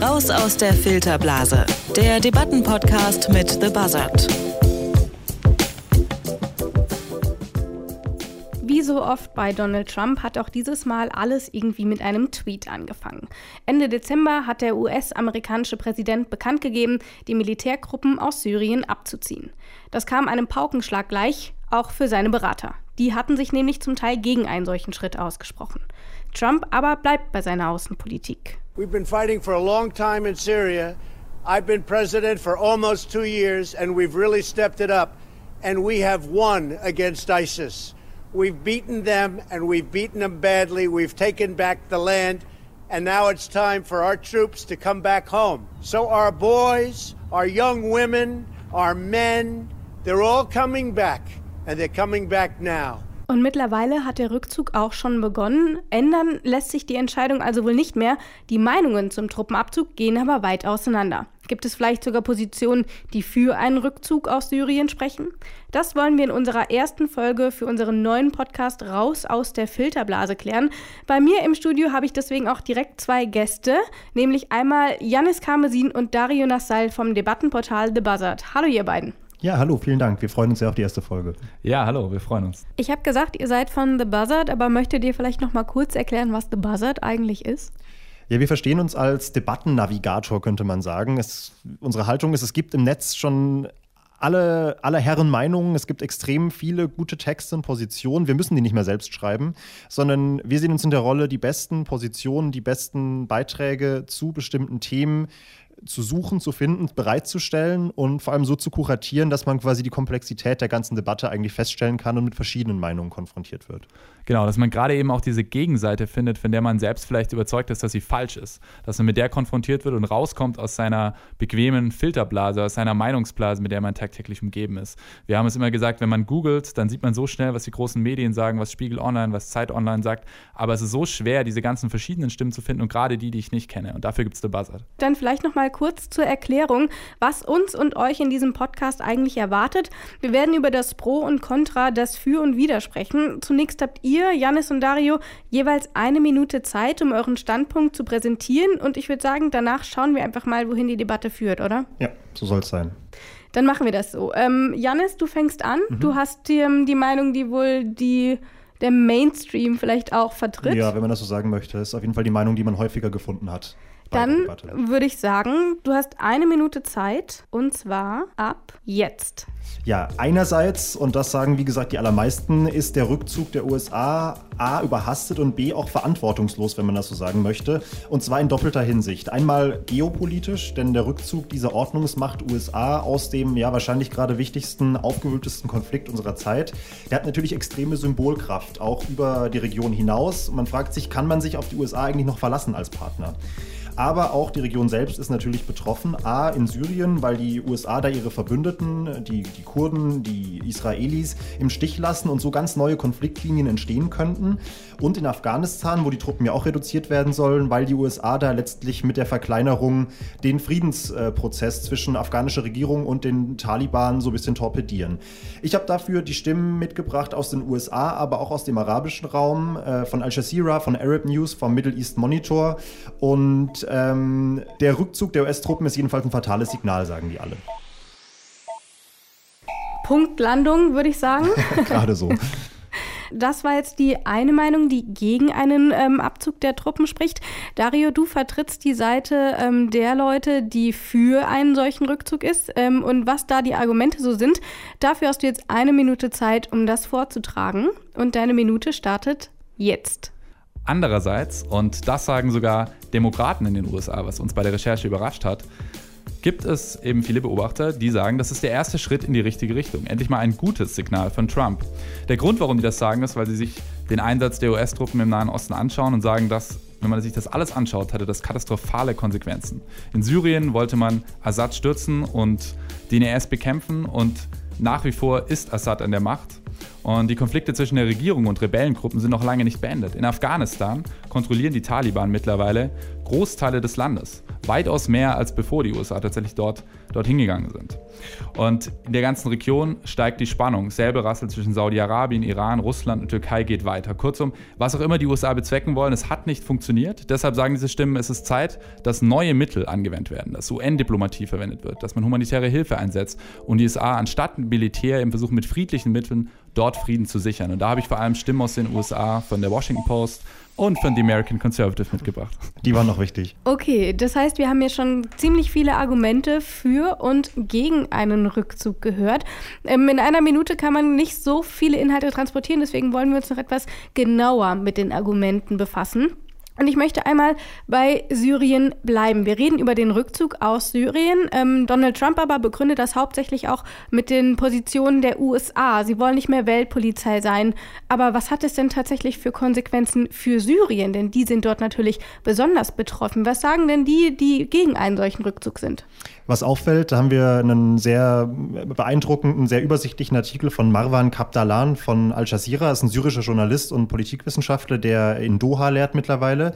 Raus aus der Filterblase, der Debattenpodcast mit The Buzzard. Wie so oft bei Donald Trump hat auch dieses Mal alles irgendwie mit einem Tweet angefangen. Ende Dezember hat der US-amerikanische Präsident bekannt gegeben, die Militärgruppen aus Syrien abzuziehen. Das kam einem Paukenschlag gleich, auch für seine Berater. Die hatten sich nämlich zum Teil gegen einen solchen Schritt ausgesprochen. Trump aber bleibt bei seiner Außenpolitik. We've been fighting for a long time in Syria. I've been president for almost two years, and we've really stepped it up. And we have won against ISIS. We've beaten them, and we've beaten them badly. We've taken back the land, and now it's time for our troops to come back home. So our boys, our young women, our men, they're all coming back, and they're coming back now. Und mittlerweile hat der Rückzug auch schon begonnen. Ändern lässt sich die Entscheidung also wohl nicht mehr. Die Meinungen zum Truppenabzug gehen aber weit auseinander. Gibt es vielleicht sogar Positionen, die für einen Rückzug aus Syrien sprechen? Das wollen wir in unserer ersten Folge für unseren neuen Podcast Raus aus der Filterblase klären. Bei mir im Studio habe ich deswegen auch direkt zwei Gäste, nämlich einmal Janis Karmesin und Dario Nassal vom Debattenportal The Buzzard. Hallo ihr beiden. Ja, hallo, vielen Dank. Wir freuen uns sehr auf die erste Folge. Ja, hallo, wir freuen uns. Ich habe gesagt, ihr seid von The Buzzard, aber möchtet ihr vielleicht noch mal kurz erklären, was The Buzzard eigentlich ist? Ja, wir verstehen uns als Debattennavigator, könnte man sagen. Es, unsere Haltung ist, es gibt im Netz schon alle, alle Herren Meinungen. Es gibt extrem viele gute Texte und Positionen. Wir müssen die nicht mehr selbst schreiben, sondern wir sehen uns in der Rolle, die besten Positionen, die besten Beiträge zu bestimmten Themen zu suchen, zu finden, bereitzustellen und vor allem so zu kuratieren, dass man quasi die Komplexität der ganzen Debatte eigentlich feststellen kann und mit verschiedenen Meinungen konfrontiert wird. Genau, dass man gerade eben auch diese Gegenseite findet, von der man selbst vielleicht überzeugt ist, dass sie falsch ist. Dass man mit der konfrontiert wird und rauskommt aus seiner bequemen Filterblase, aus seiner Meinungsblase, mit der man tagtäglich umgeben ist. Wir haben es immer gesagt, wenn man googelt, dann sieht man so schnell, was die großen Medien sagen, was Spiegel Online, was Zeit Online sagt. Aber es ist so schwer, diese ganzen verschiedenen Stimmen zu finden und gerade die, die ich nicht kenne. Und dafür gibt es The Buzzard. Dann vielleicht nochmal kurz zur Erklärung, was uns und euch in diesem Podcast eigentlich erwartet. Wir werden über das Pro und Contra, das Für und Wider sprechen. Zunächst habt ihr ihr, Janis und Dario, jeweils eine Minute Zeit, um euren Standpunkt zu präsentieren. Und ich würde sagen, danach schauen wir einfach mal, wohin die Debatte führt, oder? Ja, so soll es sein. Dann machen wir das so. Ähm, Janis, du fängst an. Mhm. Du hast ähm, die Meinung, die wohl die der Mainstream vielleicht auch vertritt. Ja, wenn man das so sagen möchte. Das ist auf jeden Fall die Meinung, die man häufiger gefunden hat. Dann würde ich sagen, du hast eine Minute Zeit und zwar ab jetzt. Ja, einerseits, und das sagen wie gesagt die allermeisten, ist der Rückzug der USA A überhastet und B auch verantwortungslos, wenn man das so sagen möchte. Und zwar in doppelter Hinsicht. Einmal geopolitisch, denn der Rückzug dieser Ordnungsmacht USA aus dem ja wahrscheinlich gerade wichtigsten, aufgewühltesten Konflikt unserer Zeit, der hat natürlich extreme Symbolkraft, auch über die Region hinaus. Man fragt sich, kann man sich auf die USA eigentlich noch verlassen als Partner? Aber auch die Region selbst ist natürlich betroffen. A, in Syrien, weil die USA da ihre Verbündeten, die, die Kurden, die Israelis im Stich lassen und so ganz neue Konfliktlinien entstehen könnten. Und in Afghanistan, wo die Truppen ja auch reduziert werden sollen, weil die USA da letztlich mit der Verkleinerung den Friedensprozess zwischen afghanischer Regierung und den Taliban so ein bisschen torpedieren. Ich habe dafür die Stimmen mitgebracht aus den USA, aber auch aus dem arabischen Raum, äh, von Al Jazeera, von Arab News, vom Middle East Monitor und ähm, der Rückzug der US-Truppen ist jedenfalls ein fatales Signal, sagen die alle. Punktlandung, würde ich sagen. Gerade so. Das war jetzt die eine Meinung, die gegen einen ähm, Abzug der Truppen spricht. Dario, du vertrittst die Seite ähm, der Leute, die für einen solchen Rückzug ist. Ähm, und was da die Argumente so sind, dafür hast du jetzt eine Minute Zeit, um das vorzutragen. Und deine Minute startet jetzt. Andererseits, und das sagen sogar Demokraten in den USA, was uns bei der Recherche überrascht hat, gibt es eben viele Beobachter, die sagen, das ist der erste Schritt in die richtige Richtung. Endlich mal ein gutes Signal von Trump. Der Grund, warum die das sagen, ist, weil sie sich den Einsatz der US-Truppen im Nahen Osten anschauen und sagen, dass, wenn man sich das alles anschaut, hatte das katastrophale Konsequenzen. In Syrien wollte man Assad stürzen und den IS bekämpfen und nach wie vor ist Assad an der Macht. Und die Konflikte zwischen der Regierung und Rebellengruppen sind noch lange nicht beendet. In Afghanistan kontrollieren die Taliban mittlerweile Großteile des Landes. Weitaus mehr als bevor die USA tatsächlich dort, dorthin gegangen sind. Und in der ganzen Region steigt die Spannung. Säbelrassel zwischen Saudi-Arabien, Iran, Russland und Türkei geht weiter. Kurzum, was auch immer die USA bezwecken wollen, es hat nicht funktioniert. Deshalb sagen diese Stimmen, es ist Zeit, dass neue Mittel angewendet werden, dass UN-Diplomatie verwendet wird, dass man humanitäre Hilfe einsetzt und die USA anstatt Militär im Versuch mit friedlichen Mitteln dort Frieden zu sichern. Und da habe ich vor allem Stimmen aus den USA von der Washington Post und von The American Conservative mitgebracht. Die waren noch wichtig. Okay, das heißt, wir haben hier schon ziemlich viele Argumente für und gegen einen Rückzug gehört. Ähm, in einer Minute kann man nicht so viele Inhalte transportieren, deswegen wollen wir uns noch etwas genauer mit den Argumenten befassen. Und ich möchte einmal bei Syrien bleiben. Wir reden über den Rückzug aus Syrien. Ähm, Donald Trump aber begründet das hauptsächlich auch mit den Positionen der USA. Sie wollen nicht mehr Weltpolizei sein. Aber was hat es denn tatsächlich für Konsequenzen für Syrien? Denn die sind dort natürlich besonders betroffen. Was sagen denn die, die gegen einen solchen Rückzug sind? Was auffällt, da haben wir einen sehr beeindruckenden, sehr übersichtlichen Artikel von Marwan Kapdalan von Al Jazeera. Das ist ein syrischer Journalist und Politikwissenschaftler, der in Doha lehrt mittlerweile.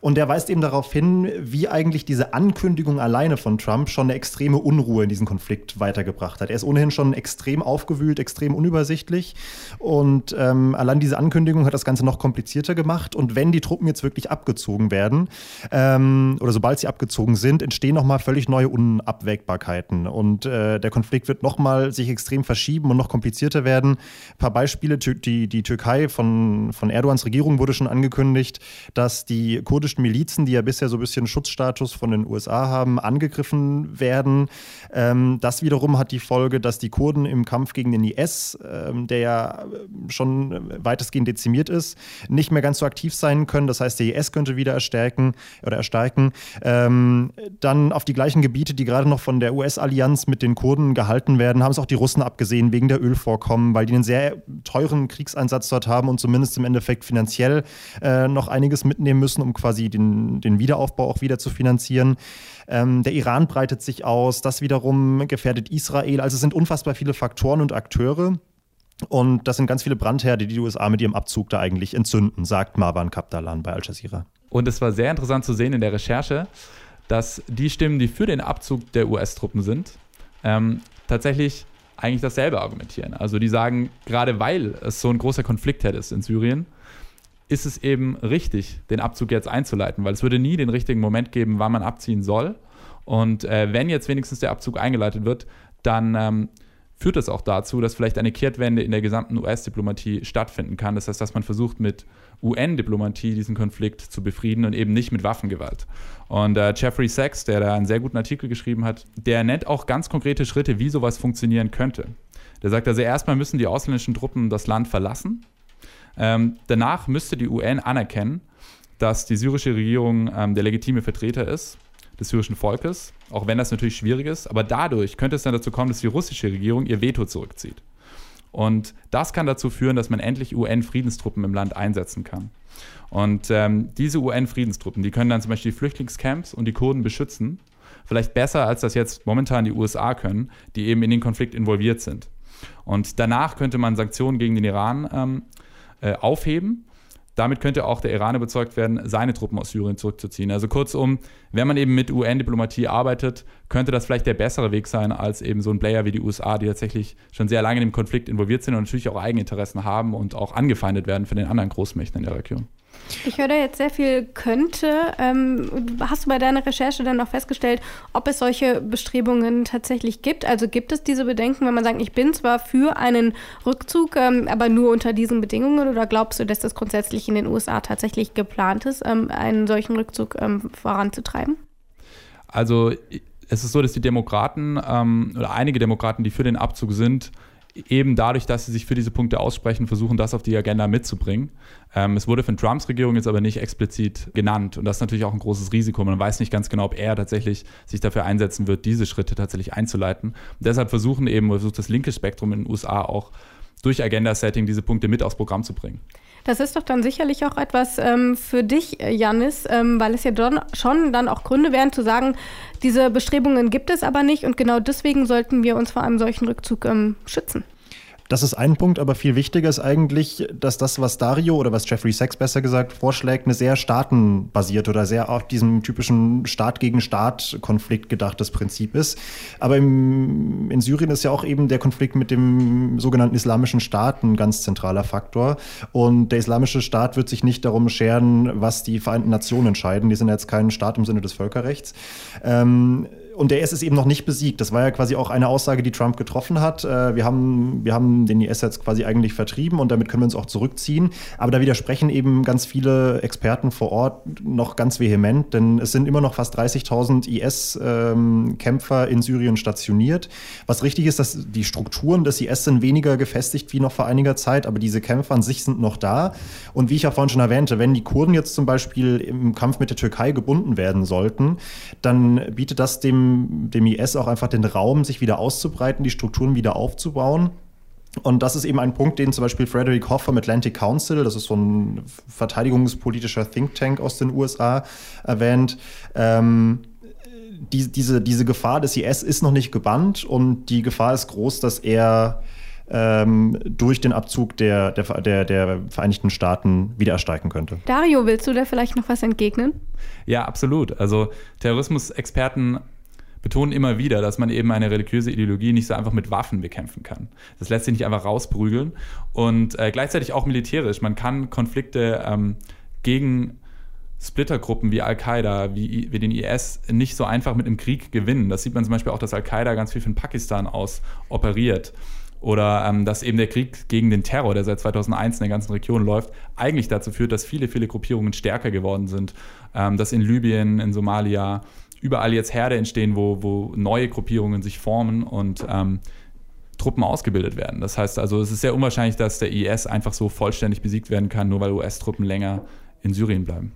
Und der weist eben darauf hin, wie eigentlich diese Ankündigung alleine von Trump schon eine extreme Unruhe in diesen Konflikt weitergebracht hat. Er ist ohnehin schon extrem aufgewühlt, extrem unübersichtlich. Und ähm, allein diese Ankündigung hat das Ganze noch komplizierter gemacht. Und wenn die Truppen jetzt wirklich abgezogen werden, ähm, oder sobald sie abgezogen sind, entstehen nochmal völlig neue Unabwägbarkeiten. Und äh, der Konflikt wird nochmal sich extrem verschieben und noch komplizierter werden. Ein paar Beispiele, die, die Türkei von, von Erdogans Regierung wurde schon angekündigt, dass die kurdischen kurdischen Milizen, die ja bisher so ein bisschen Schutzstatus von den USA haben, angegriffen werden. Ähm, das wiederum hat die Folge, dass die Kurden im Kampf gegen den IS, ähm, der ja schon weitestgehend dezimiert ist, nicht mehr ganz so aktiv sein können. Das heißt, der IS könnte wieder erstärken oder erstarken. Ähm, dann auf die gleichen Gebiete, die gerade noch von der US-Allianz mit den Kurden gehalten werden, haben es auch die Russen abgesehen wegen der Ölvorkommen, weil die einen sehr teuren Kriegseinsatz dort haben und zumindest im Endeffekt finanziell äh, noch einiges mitnehmen müssen, um quasi quasi den, den Wiederaufbau auch wieder zu finanzieren. Ähm, der Iran breitet sich aus, das wiederum gefährdet Israel. Also es sind unfassbar viele Faktoren und Akteure. Und das sind ganz viele Brandherde, die die USA mit ihrem Abzug da eigentlich entzünden, sagt Marwan Kapdalan bei Al Jazeera. Und es war sehr interessant zu sehen in der Recherche, dass die Stimmen, die für den Abzug der US-Truppen sind, ähm, tatsächlich eigentlich dasselbe argumentieren. Also die sagen, gerade weil es so ein großer Konfliktherd ist in Syrien, ist es eben richtig, den Abzug jetzt einzuleiten, weil es würde nie den richtigen Moment geben, wann man abziehen soll. Und äh, wenn jetzt wenigstens der Abzug eingeleitet wird, dann ähm, führt das auch dazu, dass vielleicht eine Kehrtwende in der gesamten US-Diplomatie stattfinden kann. Das heißt, dass man versucht, mit UN-Diplomatie diesen Konflikt zu befrieden und eben nicht mit Waffengewalt. Und äh, Jeffrey Sachs, der da einen sehr guten Artikel geschrieben hat, der nennt auch ganz konkrete Schritte, wie sowas funktionieren könnte. Der sagt also, erstmal müssen die ausländischen Truppen das Land verlassen ähm, danach müsste die UN anerkennen, dass die syrische Regierung ähm, der legitime Vertreter ist des syrischen Volkes, auch wenn das natürlich schwierig ist. Aber dadurch könnte es dann dazu kommen, dass die russische Regierung ihr Veto zurückzieht. Und das kann dazu führen, dass man endlich UN-Friedenstruppen im Land einsetzen kann. Und ähm, diese UN-Friedenstruppen, die können dann zum Beispiel die Flüchtlingscamps und die Kurden beschützen. Vielleicht besser, als das jetzt momentan die USA können, die eben in den Konflikt involviert sind. Und danach könnte man Sanktionen gegen den Iran ähm, äh, aufheben. Damit könnte auch der Iran überzeugt werden, seine Truppen aus Syrien zurückzuziehen. Also kurzum, wenn man eben mit UN-Diplomatie arbeitet, könnte das vielleicht der bessere Weg sein als eben so ein Player wie die USA, die tatsächlich schon sehr lange in dem Konflikt involviert sind und natürlich auch Eigeninteressen haben und auch angefeindet werden von den anderen Großmächten in der Region. Ich höre da jetzt sehr viel könnte. Ähm, hast du bei deiner Recherche dann noch festgestellt, ob es solche Bestrebungen tatsächlich gibt? Also gibt es diese Bedenken, wenn man sagt, ich bin zwar für einen Rückzug, ähm, aber nur unter diesen Bedingungen? Oder glaubst du, dass das grundsätzlich in den USA tatsächlich geplant ist, ähm, einen solchen Rückzug voranzutreiben? Also es ist so, dass die Demokraten oder einige Demokraten, die für den Abzug sind, eben dadurch, dass sie sich für diese Punkte aussprechen, versuchen, das auf die Agenda mitzubringen. Ähm, es wurde von Trumps Regierung jetzt aber nicht explizit genannt. Und das ist natürlich auch ein großes Risiko. Man weiß nicht ganz genau, ob er tatsächlich sich dafür einsetzen wird, diese Schritte tatsächlich einzuleiten. Und deshalb versuchen eben, versucht das linke Spektrum in den USA auch durch Agenda-Setting diese Punkte mit aufs Programm zu bringen. Das ist doch dann sicherlich auch etwas ähm, für dich, Janis, ähm, weil es ja don, schon dann auch Gründe wären zu sagen, diese Bestrebungen gibt es aber nicht und genau deswegen sollten wir uns vor einem solchen Rückzug ähm, schützen. Das ist ein Punkt, aber viel wichtiger ist eigentlich, dass das, was Dario oder was Jeffrey Sachs besser gesagt vorschlägt, eine sehr staatenbasierte oder sehr auf diesem typischen Staat gegen Staat Konflikt gedachtes Prinzip ist. Aber im, in Syrien ist ja auch eben der Konflikt mit dem sogenannten Islamischen Staat ein ganz zentraler Faktor. Und der Islamische Staat wird sich nicht darum scheren, was die Vereinten Nationen entscheiden. Die sind jetzt kein Staat im Sinne des Völkerrechts. Ähm, und der IS ist eben noch nicht besiegt. Das war ja quasi auch eine Aussage, die Trump getroffen hat. Äh, wir, haben, wir haben den IS jetzt quasi eigentlich vertrieben und damit können wir uns auch zurückziehen. Aber da widersprechen eben ganz viele Experten vor Ort noch ganz vehement, denn es sind immer noch fast 30.000 IS-Kämpfer in Syrien stationiert. Was richtig ist, dass die Strukturen des IS sind weniger gefestigt wie noch vor einiger Zeit, aber diese Kämpfer an sich sind noch da. Und wie ich ja vorhin schon erwähnte, wenn die Kurden jetzt zum Beispiel im Kampf mit der Türkei gebunden werden sollten, dann bietet das dem dem, IS auch einfach den Raum, sich wieder auszubreiten, die Strukturen wieder aufzubauen. Und das ist eben ein Punkt, den zum Beispiel Frederick Hoff vom Atlantic Council, das ist so ein verteidigungspolitischer Think Tank aus den USA, erwähnt. Ähm, die, diese, diese Gefahr des IS ist noch nicht gebannt und die Gefahr ist groß, dass er ähm, durch den Abzug der, der, der, der Vereinigten Staaten wieder ersteigen könnte. Dario, willst du da vielleicht noch was entgegnen? Ja, absolut. Also Terrorismusexperten betonen immer wieder, dass man eben eine religiöse Ideologie nicht so einfach mit Waffen bekämpfen kann. Das lässt sich nicht einfach rausprügeln. Und äh, gleichzeitig auch militärisch. Man kann Konflikte ähm, gegen Splittergruppen wie Al-Qaida, wie, wie, den IS nicht so einfach mit einem Krieg gewinnen. Das sieht man zum Beispiel auch, dass Al-Qaida ganz viel von Pakistan aus operiert. Oder ähm, dass eben der Krieg gegen den Terror, der seit 2001 in der ganzen Region läuft, eigentlich dazu führt, dass viele, viele Gruppierungen stärker geworden sind. Ähm, dass in Libyen, in Somalia, überall jetzt Herde entstehen, wo, wo neue Gruppierungen sich formen und ähm, Truppen ausgebildet werden. Das heißt also, es ist sehr unwahrscheinlich, dass der IS einfach so vollständig besiegt werden kann, nur weil US-Truppen länger in Syrien bleiben.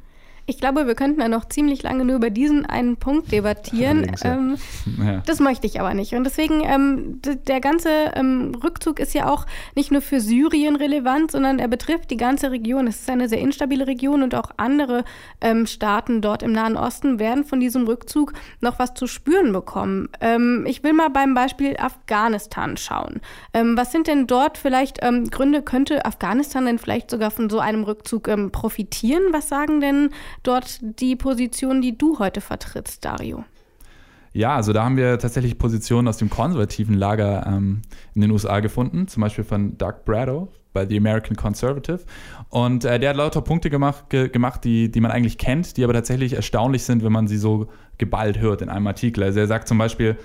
Ich glaube, wir könnten ja noch ziemlich lange nur über diesen einen Punkt debattieren. Ja. Ähm, ja. Das möchte ich aber nicht. Und deswegen, ähm, der ganze ähm, Rückzug ist ja auch nicht nur für Syrien relevant, sondern er betrifft die ganze Region. Es ist eine sehr instabile Region und auch andere ähm, Staaten dort im Nahen Osten werden von diesem Rückzug noch was zu spüren bekommen. Ähm, ich will mal beim Beispiel Afghanistan schauen. Ähm, was sind denn dort vielleicht Gründe? Könnte Afghanistan denn vielleicht sogar von so einem Rückzug profitieren? Was sagen denn dort die Position, die du heute vertrittst, Dario? Ja, also da haben wir tatsächlich Positionen aus dem konservativen Lager ähm, in den USA gefunden, zum Beispiel von Doug Brado bei The American Conservative. Und äh, der hat lauter Punkte gemacht, ge gemacht die, die man eigentlich kennt, die aber tatsächlich erstaunlich sind, wenn man sie so geballt hört in einem Artikel. Also er sagt zum Beispiel,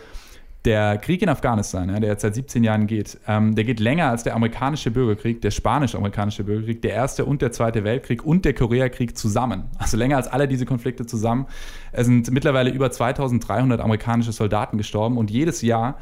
der Krieg in Afghanistan, ja, der jetzt seit 17 Jahren geht, ähm, der geht länger als der amerikanische Bürgerkrieg, der spanisch-amerikanische Bürgerkrieg, der erste und der zweite Weltkrieg und der Koreakrieg zusammen. Also länger als alle diese Konflikte zusammen. Es sind mittlerweile über 2300 amerikanische Soldaten gestorben und jedes Jahr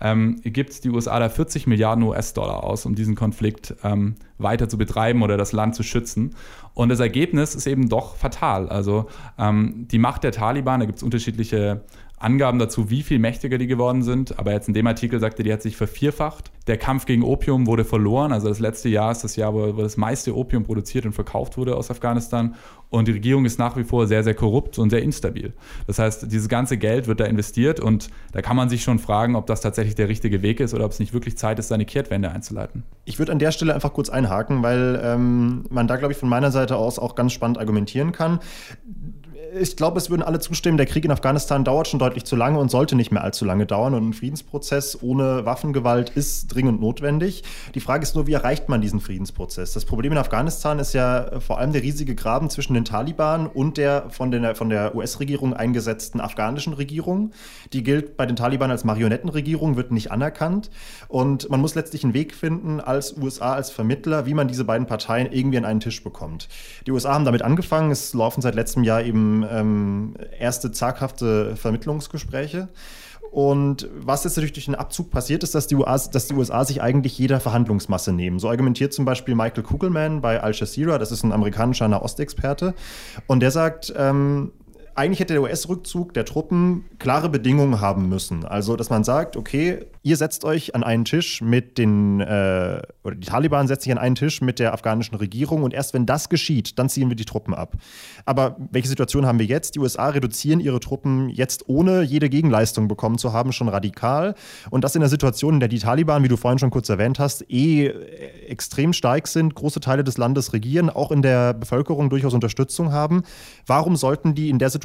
ähm, gibt die USA da 40 Milliarden US-Dollar aus, um diesen Konflikt ähm, weiter zu betreiben oder das Land zu schützen. Und das Ergebnis ist eben doch fatal. Also ähm, die Macht der Taliban, da gibt es unterschiedliche Angaben dazu, wie viel mächtiger die geworden sind. Aber jetzt in dem Artikel sagte, die hat sich vervierfacht. Der Kampf gegen Opium wurde verloren. Also das letzte Jahr ist das Jahr, wo, das meiste Opium produziert und verkauft wurde aus Afghanistan. Und die Regierung ist nach wie vor sehr, sehr korrupt und sehr instabil. Das heißt, dieses ganze Geld wird da investiert und da kann man sich schon fragen, ob das tatsächlich der richtige Weg ist oder ob es nicht wirklich Zeit ist, seine Kehrtwende einzuleiten. Ich würde an der Stelle einfach kurz einhaken, weil ähm, man da, glaube ich, von meiner Seite aus auch ganz spannend argumentieren kann ich glaube, es würden alle zustimmen, der Krieg in Afghanistan dauert schon deutlich zu lange und sollte nicht mehr allzu lange dauern. Und ein Friedensprozess ohne Waffengewalt ist dringend notwendig. Die Frage ist nur, wie erreicht man diesen Friedensprozess? Das Problem in Afghanistan ist ja vor allem der riesige Graben zwischen den Taliban und der von der, von der US-Regierung eingesetzten afghanischen Regierung. Die gilt bei den Taliban als Marionettenregierung, wird nicht anerkannt. Und man muss letztlich einen Weg finden, als USA, als Vermittler, wie man diese beiden Parteien irgendwie an einen Tisch bekommt. Die USA haben damit angefangen. Es laufen seit letztem Jahr eben ähm, erste zaghafte Vermittlungsgespräche. Und was jetzt natürlich durch den Abzug passiert, ist, dass die, USA, dass die USA sich eigentlich jeder Verhandlungsmasse nehmen. So argumentiert zum Beispiel Michael Kugelman bei Al Jazeera, das ist ein amerikanischer Nahostexperte. Und der sagt, ähm, eigentlich hätte der US-Rückzug der Truppen klare Bedingungen haben müssen. Also, dass man sagt, okay, ihr setzt euch an einen Tisch mit den, äh, oder die Taliban setzt sich an einen Tisch mit der afghanischen Regierung und erst wenn das geschieht, dann ziehen wir die Truppen ab. Aber welche Situation haben wir jetzt? Die USA reduzieren ihre Truppen jetzt ohne jede Gegenleistung bekommen zu haben, schon radikal. Und das in der Situation, in der die Taliban, wie du vorhin schon kurz erwähnt hast, eh extrem stark sind, große Teile des Landes regieren, auch in der Bevölkerung durchaus Unterstützung haben. Warum sollten die in der Situation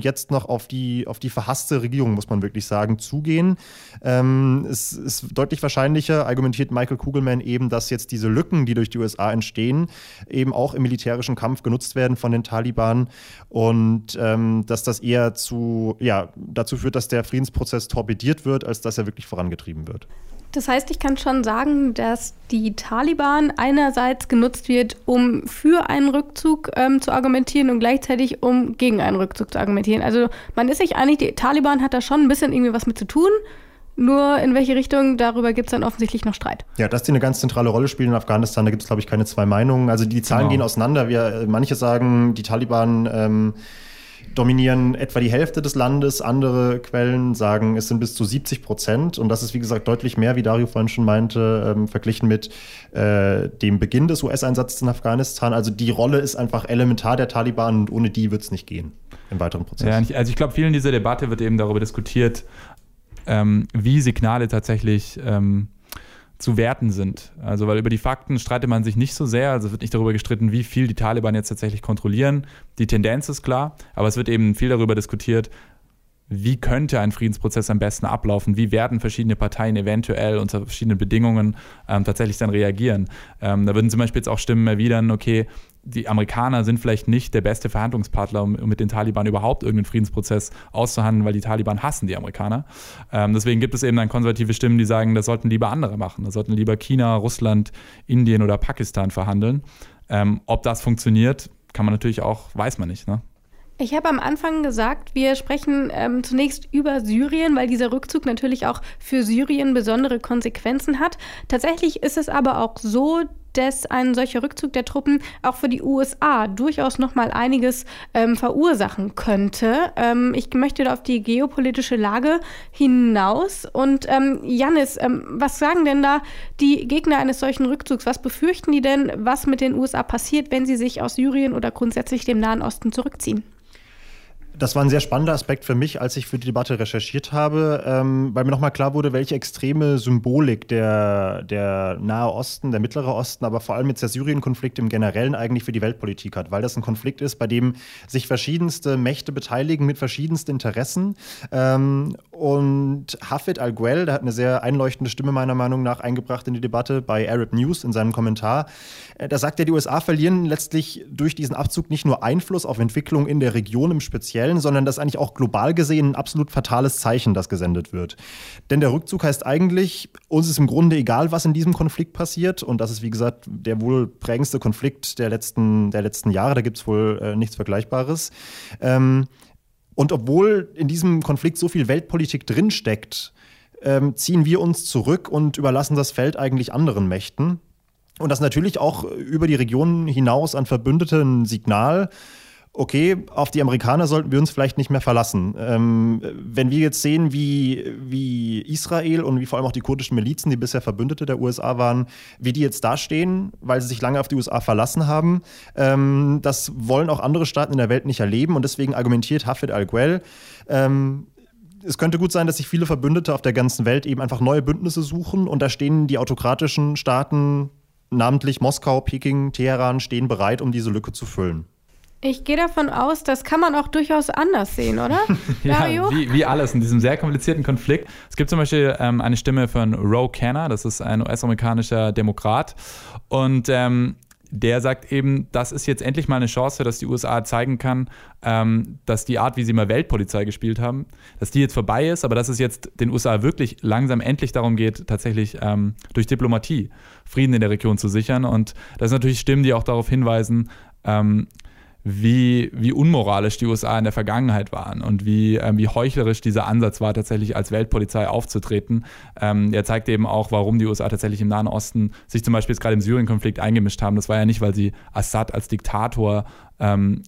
jetzt noch auf die, auf die verhasste Regierung, muss man wirklich sagen, zugehen? Ähm, es ist deutlich wahrscheinlicher, argumentiert Michael Kugelman eben, dass jetzt diese Lücken, die durch die USA entstehen, eben auch im militärischen Kampf genutzt werden von den Taliban und ähm, dass das eher zu, ja, dazu führt, dass der Friedensprozess torpediert wird, als dass er wirklich vorangetrieben wird. Das heißt, ich kann schon sagen, dass die Taliban einerseits genutzt wird, um für einen Rückzug ähm, zu argumentieren und gleichzeitig um gegen einen Rückzug zu argumentieren. Also man ist sich einig, die Taliban hat da schon ein bisschen irgendwie was mit zu tun. Nur in welche Richtung, darüber gibt es dann offensichtlich noch Streit. Ja, dass die eine ganz zentrale Rolle spielen in Afghanistan, da gibt es, glaube ich, keine zwei Meinungen. Also die Zahlen genau. gehen auseinander. Wir, manche sagen, die Taliban ähm, dominieren etwa die Hälfte des Landes. Andere Quellen sagen, es sind bis zu 70 Prozent. Und das ist, wie gesagt, deutlich mehr, wie Dario vorhin schon meinte, ähm, verglichen mit äh, dem Beginn des US-Einsatzes in Afghanistan. Also die Rolle ist einfach elementar der Taliban und ohne die wird es nicht gehen im weiteren Prozess. Ja, also ich glaube, viel in dieser Debatte wird eben darüber diskutiert, ähm, wie Signale tatsächlich ähm, zu werten sind. Also, weil über die Fakten streitet man sich nicht so sehr. Also, es wird nicht darüber gestritten, wie viel die Taliban jetzt tatsächlich kontrollieren. Die Tendenz ist klar, aber es wird eben viel darüber diskutiert, wie könnte ein Friedensprozess am besten ablaufen? Wie werden verschiedene Parteien eventuell unter verschiedenen Bedingungen ähm, tatsächlich dann reagieren? Ähm, da würden zum Beispiel jetzt auch Stimmen erwidern, okay, die Amerikaner sind vielleicht nicht der beste Verhandlungspartner, um mit den Taliban überhaupt irgendeinen Friedensprozess auszuhandeln, weil die Taliban hassen die Amerikaner. Ähm, deswegen gibt es eben dann konservative Stimmen, die sagen, das sollten lieber andere machen. Das sollten lieber China, Russland, Indien oder Pakistan verhandeln. Ähm, ob das funktioniert, kann man natürlich auch, weiß man nicht. Ne? Ich habe am Anfang gesagt, wir sprechen ähm, zunächst über Syrien, weil dieser Rückzug natürlich auch für Syrien besondere Konsequenzen hat. Tatsächlich ist es aber auch so, dass ein solcher Rückzug der Truppen auch für die USA durchaus noch mal einiges ähm, verursachen könnte. Ähm, ich möchte da auf die geopolitische Lage hinaus. Und ähm, Janis, ähm, was sagen denn da die Gegner eines solchen Rückzugs? Was befürchten die denn, was mit den USA passiert, wenn sie sich aus Syrien oder grundsätzlich dem Nahen Osten zurückziehen? Das war ein sehr spannender Aspekt für mich, als ich für die Debatte recherchiert habe, ähm, weil mir nochmal klar wurde, welche extreme Symbolik der, der Nahe Osten, der Mittlere Osten, aber vor allem jetzt der Syrien-Konflikt im Generellen eigentlich für die Weltpolitik hat, weil das ein Konflikt ist, bei dem sich verschiedenste Mächte beteiligen mit verschiedensten Interessen. Ähm, und Hafid Al-Guel, der hat eine sehr einleuchtende Stimme meiner Meinung nach eingebracht in die Debatte bei Arab News in seinem Kommentar. Äh, da sagt er, die USA verlieren letztlich durch diesen Abzug nicht nur Einfluss auf Entwicklung in der Region im Speziellen, Stellen, sondern das ist eigentlich auch global gesehen ein absolut fatales Zeichen, das gesendet wird. Denn der Rückzug heißt eigentlich, uns ist im Grunde egal, was in diesem Konflikt passiert. Und das ist, wie gesagt, der wohl prägendste Konflikt der letzten, der letzten Jahre. Da gibt es wohl äh, nichts Vergleichbares. Ähm, und obwohl in diesem Konflikt so viel Weltpolitik drinsteckt, ähm, ziehen wir uns zurück und überlassen das Feld eigentlich anderen Mächten. Und das natürlich auch über die Region hinaus an Verbündeten Signal, okay, auf die Amerikaner sollten wir uns vielleicht nicht mehr verlassen. Ähm, wenn wir jetzt sehen, wie, wie Israel und wie vor allem auch die kurdischen Milizen, die bisher Verbündete der USA waren, wie die jetzt dastehen, weil sie sich lange auf die USA verlassen haben, ähm, das wollen auch andere Staaten in der Welt nicht erleben und deswegen argumentiert Hafid al-Guel, ähm, es könnte gut sein, dass sich viele Verbündete auf der ganzen Welt eben einfach neue Bündnisse suchen und da stehen die autokratischen Staaten, namentlich Moskau, Peking, Teheran, stehen bereit, um diese Lücke zu füllen. Ich gehe davon aus, das kann man auch durchaus anders sehen, oder? ja, wie, wie, alles in diesem sehr komplizierten Konflikt. Es gibt zum Beispiel ähm, eine Stimme von Roe Kenner, das ist ein US-amerikanischer Demokrat. Und ähm, der sagt eben, das ist jetzt endlich mal eine Chance, dass die USA zeigen kann, ähm, dass die Art, wie sie mal Weltpolizei gespielt haben, dass die jetzt vorbei ist, aber dass es jetzt den USA wirklich langsam endlich darum geht, tatsächlich ähm, durch Diplomatie Frieden in der Region zu sichern. Und das sind natürlich Stimmen, die auch darauf hinweisen, ähm, wie, wie unmoralisch die USA in der Vergangenheit waren und wie, ähm, wie heuchlerisch dieser Ansatz war, tatsächlich als Weltpolizei aufzutreten. Ähm, er zeigt eben auch, warum die USA tatsächlich im Nahen Osten sich zum Beispiel jetzt gerade im Syrien-Konflikt eingemischt haben. Das war ja nicht, weil sie Assad als Diktator ähm,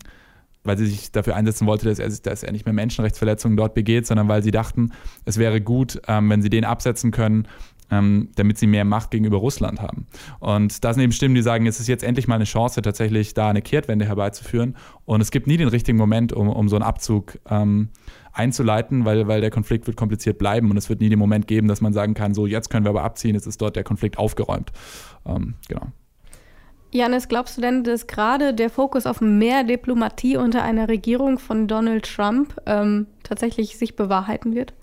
weil sie sich dafür einsetzen wollte, dass er, dass er nicht mehr Menschenrechtsverletzungen dort begeht, sondern weil sie dachten, es wäre gut, ähm, wenn sie den absetzen können, ähm, damit sie mehr Macht gegenüber Russland haben. Und da sind eben Stimmen, die sagen, es ist jetzt endlich mal eine Chance, tatsächlich da eine Kehrtwende herbeizuführen. Und es gibt nie den richtigen Moment, um, um so einen Abzug ähm, einzuleiten, weil, weil der Konflikt wird kompliziert bleiben und es wird nie den Moment geben, dass man sagen kann, so jetzt können wir aber abziehen, jetzt ist dort der Konflikt aufgeräumt. Ähm, genau. Janis, glaubst du denn, dass gerade der Fokus auf mehr Diplomatie unter einer Regierung von Donald Trump ähm, tatsächlich sich bewahrheiten wird?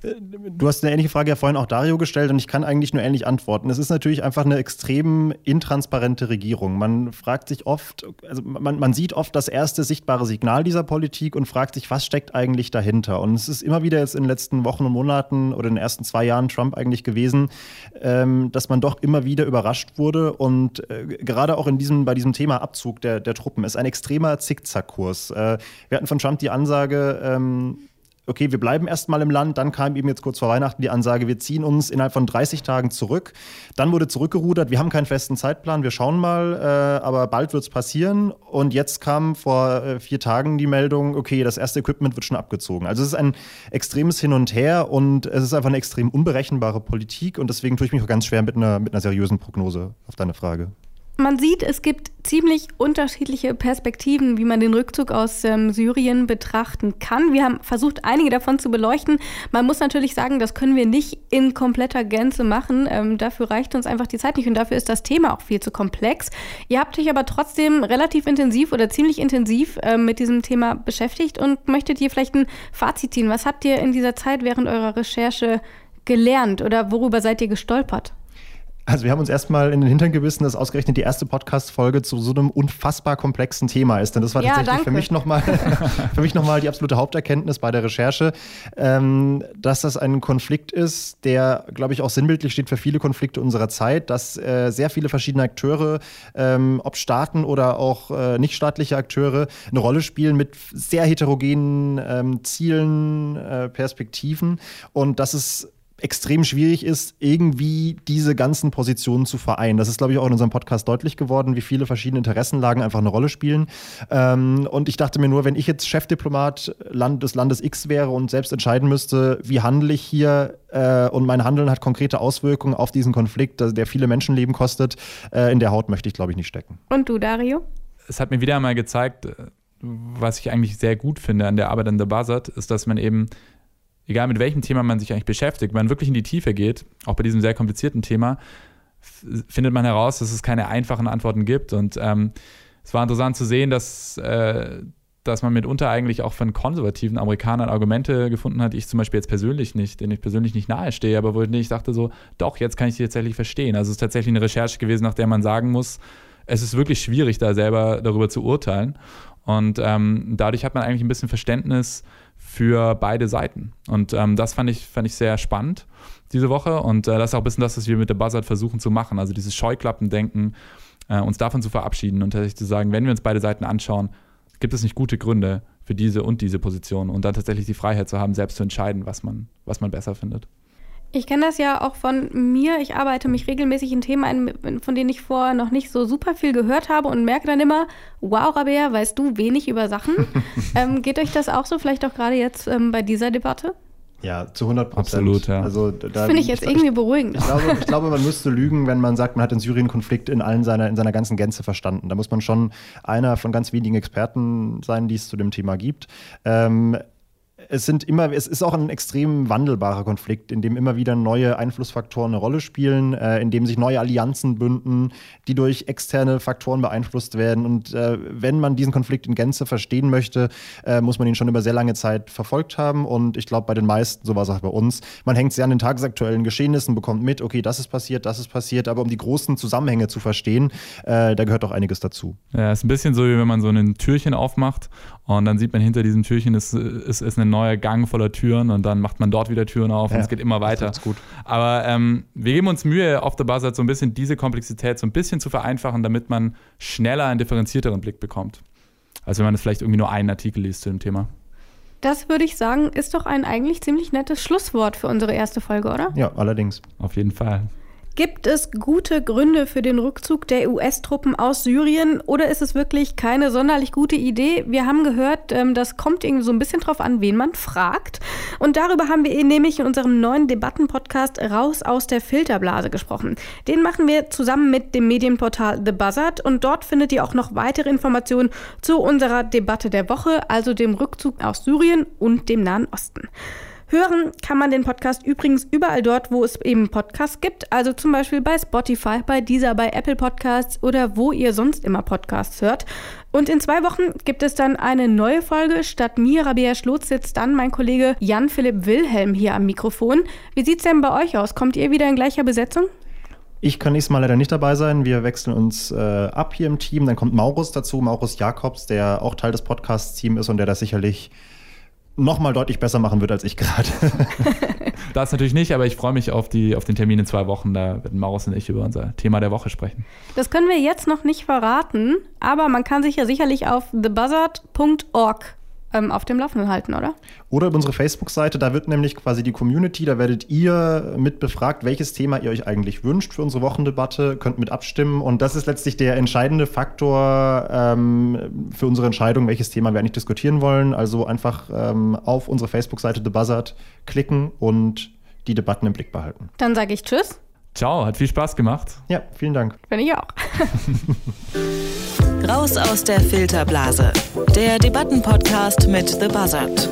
Du hast eine ähnliche Frage ja vorhin auch Dario gestellt und ich kann eigentlich nur ähnlich antworten. Es ist natürlich einfach eine extrem intransparente Regierung. Man fragt sich oft, also man, man sieht oft das erste sichtbare Signal dieser Politik und fragt sich, was steckt eigentlich dahinter? Und es ist immer wieder jetzt in den letzten Wochen und Monaten oder in den ersten zwei Jahren Trump eigentlich gewesen, ähm, dass man doch immer wieder überrascht wurde und äh, gerade auch in diesem, bei diesem Thema Abzug der, der Truppen ist ein extremer Zickzackkurs. Äh, wir hatten von Trump die Ansage, ähm, okay, wir bleiben erstmal im Land. Dann kam eben jetzt kurz vor Weihnachten die Ansage, wir ziehen uns innerhalb von 30 Tagen zurück. Dann wurde zurückgerudert, wir haben keinen festen Zeitplan, wir schauen mal, äh, aber bald wird es passieren. Und jetzt kam vor äh, vier Tagen die Meldung, okay, das erste Equipment wird schon abgezogen. Also es ist ein extremes Hin und Her und es ist einfach eine extrem unberechenbare Politik und deswegen tue ich mich auch ganz schwer mit einer, mit einer seriösen Prognose auf deine Frage man sieht, es gibt ziemlich unterschiedliche Perspektiven, wie man den Rückzug aus ähm, Syrien betrachten kann. Wir haben versucht, einige davon zu beleuchten. Man muss natürlich sagen, das können wir nicht in kompletter Gänze machen. Ähm, dafür reicht uns einfach die Zeit nicht und dafür ist das Thema auch viel zu komplex. Ihr habt euch aber trotzdem relativ intensiv oder ziemlich intensiv ähm, mit diesem Thema beschäftigt und möchtet ihr vielleicht ein Fazit ziehen? Was habt ihr in dieser Zeit während eurer Recherche gelernt oder worüber seid ihr gestolpert? Also wir haben uns erstmal in den Hintern gebissen, dass ausgerechnet die erste Podcast-Folge zu so einem unfassbar komplexen Thema ist. Denn das war ja, tatsächlich danke. für mich nochmal für mich nochmal die absolute Haupterkenntnis bei der Recherche, ähm, dass das ein Konflikt ist, der, glaube ich, auch sinnbildlich steht für viele Konflikte unserer Zeit, dass äh, sehr viele verschiedene Akteure, ähm, ob Staaten oder auch äh, nichtstaatliche Akteure, eine Rolle spielen mit sehr heterogenen ähm, Zielen, äh, Perspektiven und dass es extrem schwierig ist, irgendwie diese ganzen Positionen zu vereinen. Das ist, glaube ich, auch in unserem Podcast deutlich geworden, wie viele verschiedene Interessenlagen einfach eine Rolle spielen. Ähm, und ich dachte mir nur, wenn ich jetzt Chefdiplomat Land des Landes X wäre und selbst entscheiden müsste, wie handle ich hier äh, und mein Handeln hat konkrete Auswirkungen auf diesen Konflikt, der viele Menschenleben kostet, äh, in der Haut möchte ich, glaube ich, nicht stecken. Und du, Dario? Es hat mir wieder einmal gezeigt, äh, was ich eigentlich sehr gut finde an der Arbeit an der Buzzard, ist, dass man eben egal mit welchem Thema man sich eigentlich beschäftigt, wenn man wirklich in die Tiefe geht, auch bei diesem sehr komplizierten Thema, findet man heraus, dass es keine einfachen Antworten gibt. Und ähm, es war interessant zu sehen, dass, äh, dass man mitunter eigentlich auch von konservativen Amerikanern Argumente gefunden hat, die ich zum Beispiel jetzt persönlich nicht, denen ich persönlich nicht nahestehe, aber wo ich dachte so, doch, jetzt kann ich die tatsächlich verstehen. Also es ist tatsächlich eine Recherche gewesen, nach der man sagen muss, es ist wirklich schwierig, da selber darüber zu urteilen. Und ähm, dadurch hat man eigentlich ein bisschen Verständnis für beide Seiten. Und ähm, das fand ich, fand ich sehr spannend diese Woche. Und äh, das ist auch ein bisschen das, was wir mit der Buzzard versuchen zu machen. Also dieses Scheuklappendenken, äh, uns davon zu verabschieden und tatsächlich zu sagen, wenn wir uns beide Seiten anschauen, gibt es nicht gute Gründe für diese und diese Position und dann tatsächlich die Freiheit zu haben, selbst zu entscheiden, was man, was man besser findet. Ich kenne das ja auch von mir. Ich arbeite mich regelmäßig in Themen ein, von denen ich vorher noch nicht so super viel gehört habe und merke dann immer, wow, Rabea, weißt du wenig über Sachen. ähm, geht euch das auch so, vielleicht auch gerade jetzt ähm, bei dieser Debatte? Ja, zu 100 Prozent. Absolut, ja. Also, da, das finde ich jetzt ich, irgendwie beruhigend. Ich glaube, ich glaube, man müsste lügen, wenn man sagt, man hat den Syrien-Konflikt in, allen seiner, in seiner ganzen Gänze verstanden. Da muss man schon einer von ganz wenigen Experten sein, die es zu dem Thema gibt. Ähm, es sind immer, es ist auch ein extrem wandelbarer Konflikt, in dem immer wieder neue Einflussfaktoren eine Rolle spielen, äh, in dem sich neue Allianzen bünden, die durch externe Faktoren beeinflusst werden. Und äh, wenn man diesen Konflikt in Gänze verstehen möchte, äh, muss man ihn schon über sehr lange Zeit verfolgt haben. Und ich glaube, bei den meisten, so war es auch bei uns, man hängt sehr an den tagesaktuellen Geschehnissen, bekommt mit, okay, das ist passiert, das ist passiert, aber um die großen Zusammenhänge zu verstehen, äh, da gehört auch einiges dazu. Ja, ist ein bisschen so, wie wenn man so ein Türchen aufmacht und dann sieht man hinter diesem Türchen ist, ist, ist ein neuer Gang voller Türen und dann macht man dort wieder Türen auf ja, und es geht immer weiter. Das gut. Aber ähm, wir geben uns Mühe, auf der Buzzard so ein bisschen diese Komplexität so ein bisschen zu vereinfachen, damit man schneller einen differenzierteren Blick bekommt. Als wenn man vielleicht irgendwie nur einen Artikel liest zu dem Thema. Das würde ich sagen, ist doch ein eigentlich ziemlich nettes Schlusswort für unsere erste Folge, oder? Ja, allerdings. Auf jeden Fall. Gibt es gute Gründe für den Rückzug der US-Truppen aus Syrien oder ist es wirklich keine sonderlich gute Idee? Wir haben gehört, ähm, das kommt irgendwie so ein bisschen drauf an, wen man fragt. Und darüber haben wir nämlich in unserem neuen Debattenpodcast Raus aus der Filterblase gesprochen. Den machen wir zusammen mit dem Medienportal The Buzzard und dort findet ihr auch noch weitere Informationen zu unserer Debatte der Woche, also dem Rückzug aus Syrien und dem Nahen Osten. Hören kann man den Podcast übrigens überall dort, wo es eben Podcasts gibt. Also zum Beispiel bei Spotify, bei dieser, bei Apple Podcasts oder wo ihr sonst immer Podcasts hört. Und in zwei Wochen gibt es dann eine neue Folge. Statt mir, Rabia Schlotz, sitzt dann mein Kollege Jan-Philipp Wilhelm hier am Mikrofon. Wie sieht's denn bei euch aus? Kommt ihr wieder in gleicher Besetzung? Ich kann nächstes Mal leider nicht dabei sein. Wir wechseln uns äh, ab hier im Team. Dann kommt Maurus dazu, Maurus Jakobs, der auch Teil des Podcast-Teams ist und der das sicherlich noch mal deutlich besser machen wird als ich gerade. das natürlich nicht, aber ich freue mich auf, die, auf den Termin in zwei Wochen. Da werden Maurus und ich über unser Thema der Woche sprechen. Das können wir jetzt noch nicht verraten, aber man kann sich ja sicherlich auf thebuzzard.org ähm, auf dem Laufenden halten, oder? Oder über unsere Facebook-Seite, da wird nämlich quasi die Community, da werdet ihr mit befragt, welches Thema ihr euch eigentlich wünscht für unsere Wochendebatte, könnt mit abstimmen und das ist letztlich der entscheidende Faktor ähm, für unsere Entscheidung, welches Thema wir eigentlich diskutieren wollen. Also einfach ähm, auf unsere Facebook-Seite The Buzzard klicken und die Debatten im Blick behalten. Dann sage ich Tschüss. Ciao, hat viel Spaß gemacht. Ja, vielen Dank. Bin ich auch. Raus aus der Filterblase. Der Debattenpodcast mit The Buzzard.